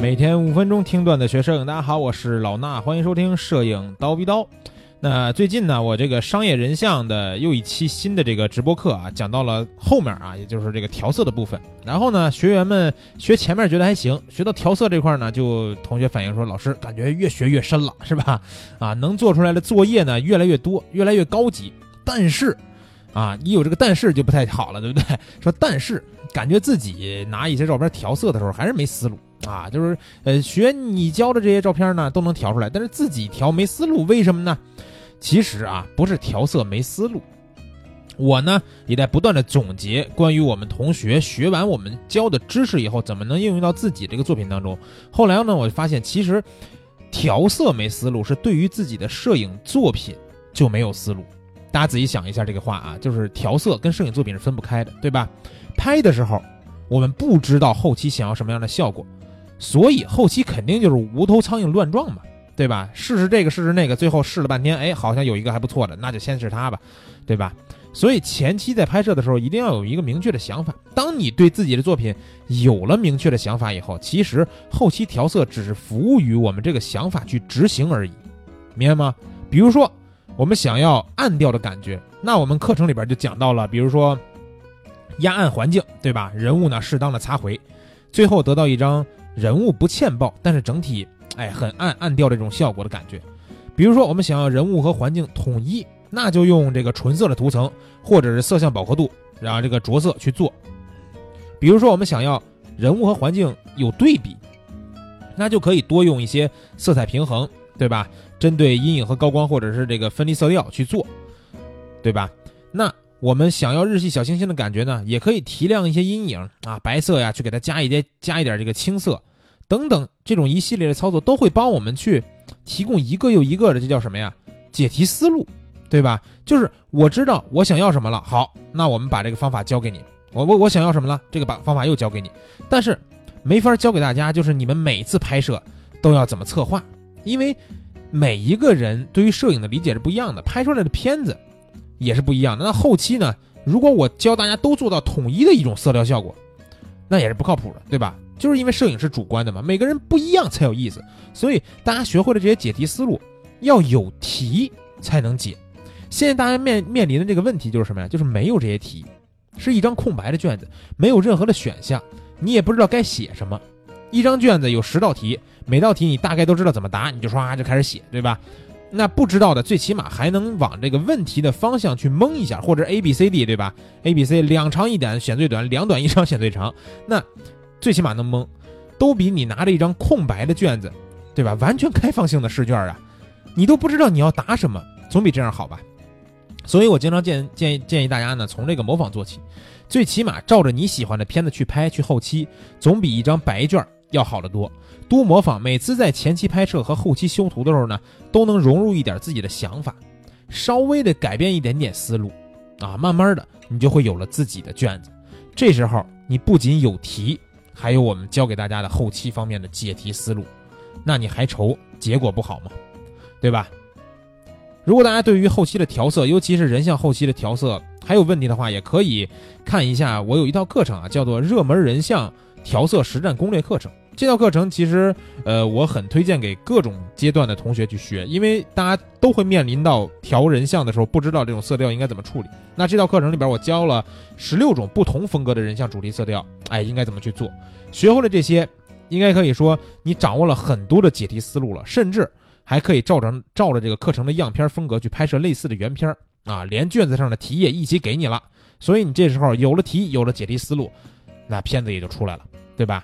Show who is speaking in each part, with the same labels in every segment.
Speaker 1: 每天五分钟听段子学摄影，大家好，我是老衲，欢迎收听摄影刀逼刀。那最近呢，我这个商业人像的又一期新的这个直播课啊，讲到了后面啊，也就是这个调色的部分。然后呢，学员们学前面觉得还行，学到调色这块呢，就同学反映说，老师感觉越学越深了，是吧？啊，能做出来的作业呢越来越多，越来越高级。但是，啊，一有这个但是就不太好了，对不对？说但是感觉自己拿一些照片调色的时候还是没思路。啊，就是呃，学你教的这些照片呢，都能调出来，但是自己调没思路，为什么呢？其实啊，不是调色没思路，我呢也在不断的总结关于我们同学学完我们教的知识以后，怎么能应用到自己这个作品当中。后来呢，我就发现，其实调色没思路，是对于自己的摄影作品就没有思路。大家仔细想一下这个话啊，就是调色跟摄影作品是分不开的，对吧？拍的时候，我们不知道后期想要什么样的效果。所以后期肯定就是无头苍蝇乱撞嘛，对吧？试试这个，试试那个，最后试了半天，哎，好像有一个还不错的，那就先试它吧，对吧？所以前期在拍摄的时候，一定要有一个明确的想法。当你对自己的作品有了明确的想法以后，其实后期调色只是服务于我们这个想法去执行而已，明白吗？比如说我们想要暗调的感觉，那我们课程里边就讲到了，比如说压暗环境，对吧？人物呢适当的擦回，最后得到一张。人物不欠爆，但是整体哎很暗暗调这种效果的感觉。比如说我们想要人物和环境统一，那就用这个纯色的涂层或者是色相饱和度，然后这个着色去做。比如说我们想要人物和环境有对比，那就可以多用一些色彩平衡，对吧？针对阴影和高光或者是这个分离色调去做，对吧？我们想要日系小清新的感觉呢，也可以提亮一些阴影啊，白色呀，去给它加一点加一点这个青色，等等，这种一系列的操作都会帮我们去提供一个又一个的，这叫什么呀？解题思路，对吧？就是我知道我想要什么了，好，那我们把这个方法教给你。我我我想要什么了？这个把方法又教给你，但是没法教给大家，就是你们每次拍摄都要怎么策划，因为每一个人对于摄影的理解是不一样的，拍出来的片子。也是不一样的。那后期呢？如果我教大家都做到统一的一种色调效果，那也是不靠谱的，对吧？就是因为摄影是主观的嘛，每个人不一样才有意思。所以大家学会了这些解题思路，要有题才能解。现在大家面面临的这个问题就是什么呀？就是没有这些题，是一张空白的卷子，没有任何的选项，你也不知道该写什么。一张卷子有十道题，每道题你大概都知道怎么答，你就唰就开始写，对吧？那不知道的，最起码还能往这个问题的方向去蒙一下，或者 A B C D 对吧？A B C 两长一短选最短，两短一长选最长。那最起码能蒙，都比你拿着一张空白的卷子，对吧？完全开放性的试卷啊，你都不知道你要答什么，总比这样好吧？所以我经常建建议建议大家呢，从这个模仿做起，最起码照着你喜欢的片子去拍去后期，总比一张白卷要好得多。多模仿，每次在前期拍摄和后期修图的时候呢，都能融入一点自己的想法，稍微的改变一点点思路，啊，慢慢的你就会有了自己的卷子。这时候你不仅有题，还有我们教给大家的后期方面的解题思路，那你还愁结果不好吗？对吧？如果大家对于后期的调色，尤其是人像后期的调色还有问题的话，也可以看一下我有一套课程啊，叫做《热门人像调色实战攻略课程》。这套课程其实，呃，我很推荐给各种阶段的同学去学，因为大家都会面临到调人像的时候，不知道这种色调应该怎么处理。那这套课程里边，我教了十六种不同风格的人像主题色调，哎，应该怎么去做？学会了这些，应该可以说你掌握了很多的解题思路了，甚至还可以照着照着这个课程的样片风格去拍摄类似的原片啊，连卷子上的题也一起给你了。所以你这时候有了题，有了解题思路，那片子也就出来了，对吧？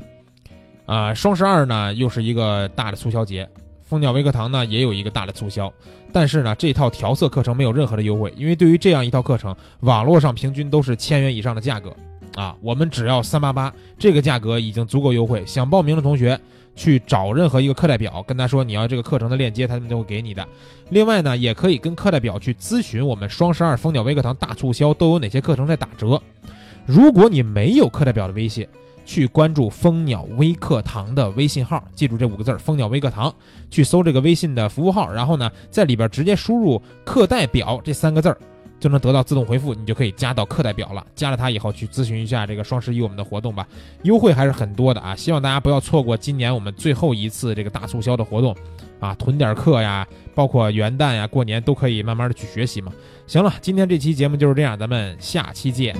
Speaker 1: 啊，双十二呢又是一个大的促销节，蜂鸟微课堂呢也有一个大的促销，但是呢这套调色课程没有任何的优惠，因为对于这样一套课程，网络上平均都是千元以上的价格，啊，我们只要三八八，这个价格已经足够优惠。想报名的同学去找任何一个课代表，跟他说你要这个课程的链接，他们都会给你的。另外呢，也可以跟课代表去咨询我们双十二蜂鸟微课堂大促销都有哪些课程在打折。如果你没有课代表的微信。去关注蜂鸟微课堂的微信号，记住这五个字儿“蜂鸟微课堂”，去搜这个微信的服务号，然后呢，在里边直接输入“课代表”这三个字儿，就能得到自动回复，你就可以加到课代表了。加了它以后，去咨询一下这个双十一我们的活动吧，优惠还是很多的啊！希望大家不要错过今年我们最后一次这个大促销的活动啊，囤点课呀，包括元旦呀、过年都可以慢慢的去学习嘛。行了，今天这期节目就是这样，咱们下期见。